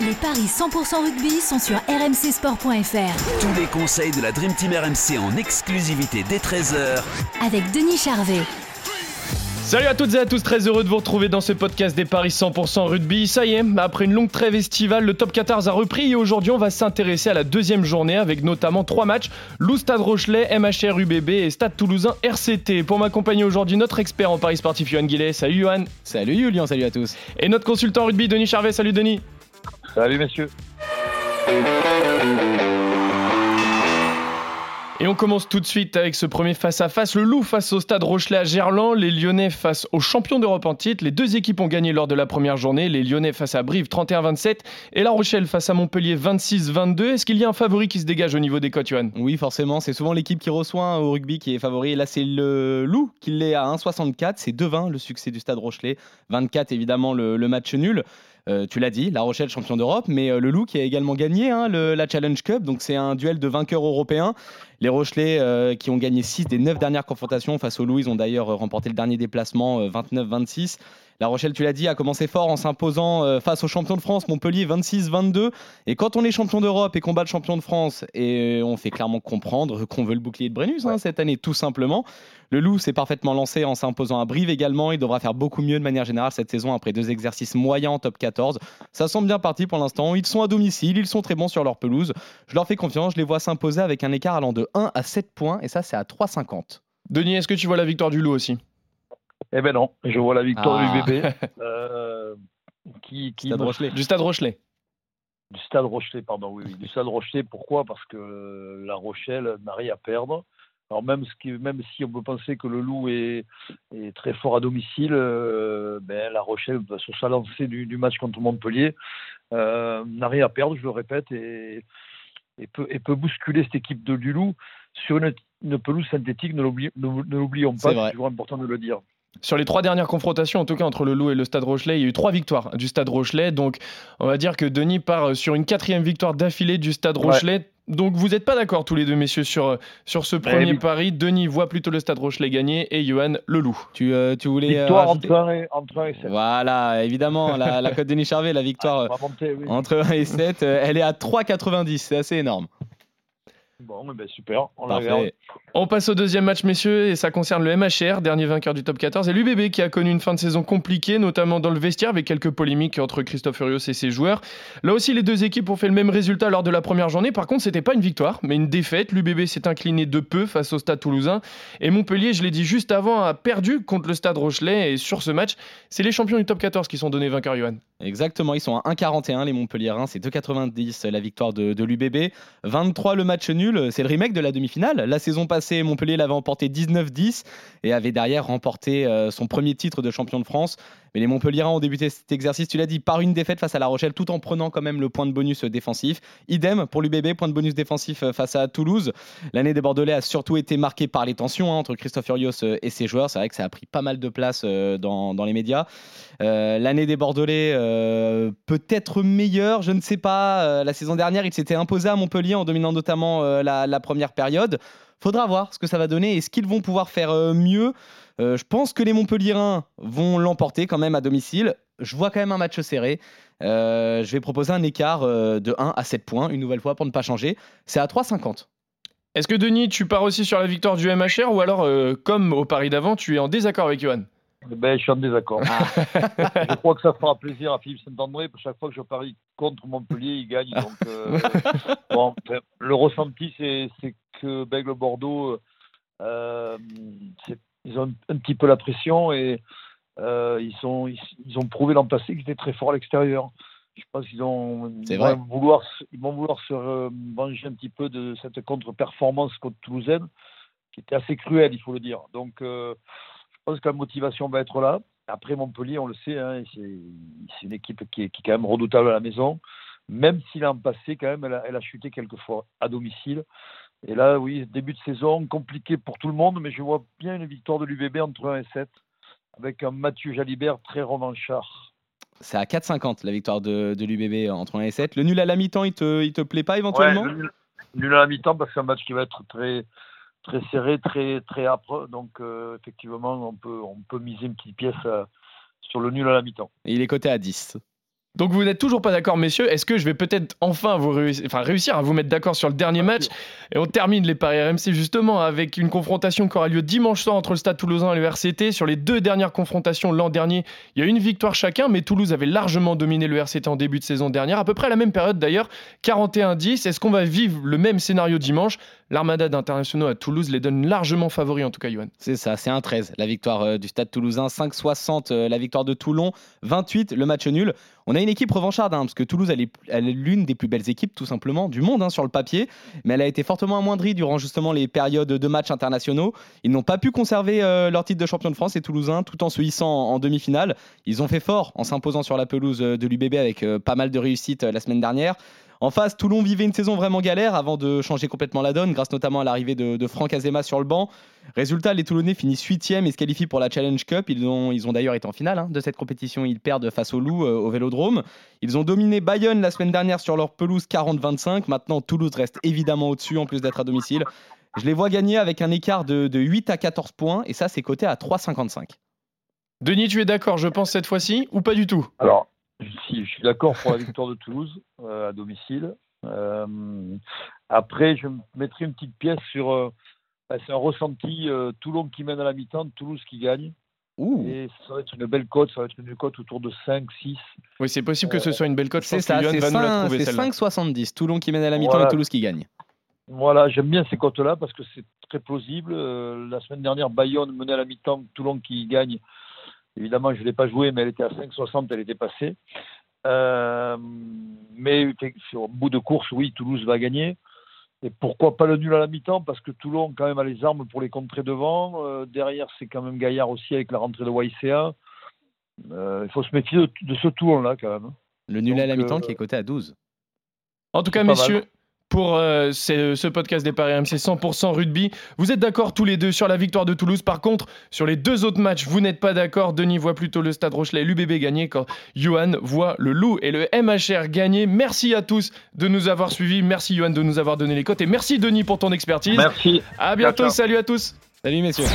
Les paris 100% rugby sont sur rmcsport.fr Tous les conseils de la Dream Team RMC en exclusivité dès 13h avec Denis Charvet. Salut à toutes et à tous, très heureux de vous retrouver dans ce podcast des Paris 100% rugby. Ça y est, après une longue trêve estivale, le top 14 a repris et aujourd'hui on va s'intéresser à la deuxième journée avec notamment trois matchs, Lou Stade Rochelet, MHR UBB et Stade Toulousain RCT. Pour m'accompagner aujourd'hui, notre expert en Paris sportif Johan Guillet. Salut Johan. Salut Julien, salut à tous. Et notre consultant rugby Denis Charvet. Salut Denis. Salut messieurs. Et on commence tout de suite avec ce premier face-à-face. Le Loup face au Stade Rochelet à Gerland, les Lyonnais face aux champions d'Europe en titre. Les deux équipes ont gagné lors de la première journée. Les Lyonnais face à Brive 31-27 et La Rochelle face à Montpellier 26-22. Est-ce qu'il y a un favori qui se dégage au niveau des cotes, Johan? Oui, forcément, c'est souvent l'équipe qui reçoit au rugby qui est favori. Là, c'est le Loup qui l'est à 1,64. C'est 2-20 le succès du Stade Rochelet. 24 évidemment le, le match nul. Euh, tu l'as dit, La Rochelle champion d'Europe, mais euh, le Loup qui a également gagné hein, le, la Challenge Cup, donc c'est un duel de vainqueurs européens. Les Rochelais euh, qui ont gagné 6 des 9 dernières confrontations face au Loup, ils ont d'ailleurs remporté le dernier déplacement 29-26. La Rochelle, tu l'as dit, a commencé fort en s'imposant face aux champions de France, Montpellier 26-22. Et quand on est champion d'Europe et qu'on bat le champion de France, et on fait clairement comprendre qu'on veut le bouclier de Brennus hein, cette année, tout simplement. Le Loup s'est parfaitement lancé en s'imposant à Brive également. Il devra faire beaucoup mieux de manière générale cette saison après deux exercices moyens en top 14. Ça semble bien parti pour l'instant. Ils sont à domicile, ils sont très bons sur leur pelouse. Je leur fais confiance, je les vois s'imposer avec un écart allant de 1 à 7 points et ça c'est à 3,50. Denis, est-ce que tu vois la victoire du Loup aussi? Eh ben non, je vois la victoire Ah. du bébé. euh, qui, qui Stade me- Rochelet. Du Stade Rochelet. Du Stade Rochelet, pardon, oui, oui. Du Stade Rochelet, pourquoi? Parce que La Rochelle n'a rien à perdre. Alors même, ce qui, même si on peut penser que le Loup est, est très fort à domicile, euh, ben, La Rochelle, sur sa lancée du, du match contre Montpellier, euh, n'a rien à perdre, je le répète, et, et, peut, et peut bousculer cette équipe de, du Loup sur une, une pelouse synthétique, ne l'oubli- ne- ne l'oublions pas, c'est toujours important de le dire. Sur les trois dernières confrontations, en tout cas entre le Loup et le Stade Rochelet, il y a eu trois victoires du Stade Rochelet. Donc, on va dire que Denis part sur une quatrième victoire d'affilée du Stade Ouais. Rochelet. Donc, vous n'êtes pas d'accord tous les deux, messieurs, sur, sur ce premier oui. pari. Denis voit plutôt le Stade Rochelet gagner et Johan le Loup. Tu, euh, tu voulais. euh, Victoire rajouter- entre 1 et, entre 1 et 7. Voilà, évidemment, la, la cote Denis Charvet, la victoire euh, monter, oui. entre 1 et 7, euh, elle est à 3,90. C'est assez énorme. Bon, ben, super, on la regarde. On passe au deuxième match, messieurs, et ça concerne le MHR, dernier vainqueur du top 14, et l'UBB qui a connu une fin de saison compliquée, notamment dans le vestiaire, avec quelques polémiques entre Christophe Furios et ses joueurs. Là aussi, les deux équipes ont fait le même résultat lors de la première journée. Par contre, c'était pas une victoire, mais une défaite. L'UBB s'est incliné de peu face au Stade Toulousain, et Montpellier, je l'ai dit juste avant, a perdu contre le Stade Rochelet. Et sur ce match, c'est les champions du top 14 qui sont donnés vainqueurs, Johan. Exactement, ils sont à 1,41 les Montpelliérains, c'est 2,90 la victoire de, de l'UBB, 23 le match nul, c'est le remake de la demi-finale. La saison passée, Montpellier l'avait emporté 19-10 et avait derrière remporté euh, son premier titre de champion de France. Mais les Montpelliérains ont débuté cet exercice, tu l'as dit, par une défaite face à La Rochelle, tout en prenant quand même le point de bonus défensif. Idem pour l'UBB, point de bonus défensif euh, face à Toulouse. L'année des Bordelais a surtout été marquée par les tensions hein, entre Christophe Furios euh, et ses joueurs. C'est vrai que ça a pris pas mal de place euh, dans, dans les médias. L'année des Bordelais peut-être meilleure, je ne sais pas. La saison dernière, il s'était imposé à Montpellier en dominant notamment la, la première période. Faudra voir ce que ça va donner. Est-ce qu'ils vont pouvoir faire mieux Euh, Je pense que les Montpelliérains vont l'emporter quand même à domicile. Je vois quand même un match serré. Euh, je vais proposer un écart euh, de 1 à 7 points, une nouvelle fois pour ne pas changer. C'est à 3,50. Est-ce que Denis, tu pars aussi sur la victoire du MHR ou alors, euh, comme au pari d'avant, tu es en désaccord avec Johan? Ben, je suis en désaccord. je crois que ça fera plaisir à Philippe Saint-André. Chaque fois que je parie contre Montpellier, il gagne. Donc, euh, bon, le ressenti, c'est c'est que Bègle-Bordeaux, euh, c'est- ils ont un, un petit peu la pression et euh, ils, sont, ils, ils ont prouvé l'an passé qu'ils étaient très forts à l'extérieur. Je pense qu'ils ont, ils vont vouloir, se- ils vont vouloir se venger un petit peu de cette contre-performance contre Toulousaine, qui était assez cruelle, il faut le dire. Donc, euh, je pense que la motivation va être là. Après Montpellier, on le sait, hein, c'est c'est une équipe qui est, qui est quand même redoutable à la maison. même si l'an passé, quand même, elle a, elle a chuté quelquefois à domicile. Et là, oui, début de saison compliqué pour tout le monde, mais je vois bien une victoire de l'UBB entre 1 et 7, avec un Mathieu Jalibert très revanchard. C'est à 4,50 la victoire de, de l'UBB entre 1 et 7. Le nul à la mi-temps, il te, il te plaît pas éventuellement? Ouais, le nul, nul à la mi-temps, parce que c'est un match qui va être très, très serré, très, très âpre. Donc, euh, effectivement, on peut, on peut miser une petite pièce euh, sur le nul à la mi-temps. Et il est coté à 10. Donc vous n'êtes toujours pas d'accord, messieurs. Est-ce que je vais peut-être enfin vous réussir, enfin, réussir à vous mettre d'accord sur le dernier match Et on termine les paris RMC justement avec une confrontation qui aura lieu dimanche soir entre le Stade Toulousain et le RCT. Sur les deux dernières confrontations l'an dernier, il y a une victoire chacun, mais Toulouse avait largement dominé le RCT en début de saison dernière, à peu près à la même période d'ailleurs, 41-10. Est-ce qu'on va vivre le même scénario dimanche? L'armada d'internationaux à Toulouse les donne largement favoris en tout cas, Johan. C'est ça, c'est un 13 la victoire euh, du Stade Toulousain, 5,60 euh, la victoire de Toulon, 28 le match nul. On a une équipe revancharde, hein, parce que Toulouse, elle est, l'une des plus belles équipes, tout simplement, du monde hein, sur le papier. Mais elle a été fortement amoindrie durant justement les périodes de matchs internationaux. Ils n'ont pas pu conserver euh, leur titre de champion de France, les Toulousains, tout en se hissant en, demi-finale. Ils ont fait fort en s'imposant sur la pelouse euh, de l'UBB avec euh, pas mal de réussite la semaine dernière. En face, Toulon vivait une saison vraiment galère avant de changer complètement la donne, grâce notamment à l'arrivée de, de Franck Azema sur le banc. Résultat, les Toulonnais finissent 8 et se qualifient pour la Challenge Cup. Ils ont, ils ont d'ailleurs été en finale hein, de cette compétition. Ils perdent face au Loup euh, au Vélodrome. Ils ont dominé Bayonne la semaine dernière sur leur pelouse 40-25. Maintenant, Toulouse reste évidemment au-dessus en plus d'être à domicile. Je les vois gagner avec un écart de, de 8 à 14 points et ça, c'est coté à 3,55. Denis, tu es d'accord, je pense, cette fois-ci, ou pas du tout? Alors, si, je suis d'accord pour la victoire de Toulouse euh, à domicile. Euh, après, je mettrai une petite pièce sur. Euh, bah, c'est un ressenti euh, Toulon qui mène à la mi-temps, Toulouse qui gagne. Ouh. Et ça va être une belle cote, ça va être une cote autour de 5, 6. Oui, c'est possible que ce soit une belle cote. C'est ça, c'est va nous la cinq- trouver c'est celle-là. 5,70. Toulon qui mène à la mi-temps Voilà. et Toulouse qui gagne. Voilà, j'aime bien ces cotes-là parce que c'est très plausible. Euh, la semaine dernière, Bayonne menait à la mi-temps, Toulon qui gagne. Évidemment, je ne l'ai pas joué, mais elle était à 5,60, elle était passée. Euh, mais sur bout de course, oui, Toulouse va gagner. Et pourquoi pas le nul à la mi-temps? Parce que Toulon, quand même, a les armes pour les contrer devant. Euh, derrière, c'est quand même Gaillard aussi avec la rentrée de YCA. Euh, il faut se méfier de, de ce Toulon-là, quand même. Le nul à la mi-temps euh, qui est coté à 12. En tout cas, messieurs, mal. Pour euh, ce, ce podcast des Paris RMC 100% rugby, vous êtes d'accord tous les deux sur la victoire de Toulouse. Par contre, sur les deux autres matchs, vous n'êtes pas d'accord. Denis voit plutôt le Stade Rochelet et l'UBB gagner quand Johan voit le Loup et le MHR gagner. Merci à tous de nous avoir suivis. Merci Johan de nous avoir donné les cotes et merci Denis pour ton expertise. Merci. À bientôt. Salut à tous. Salut messieurs.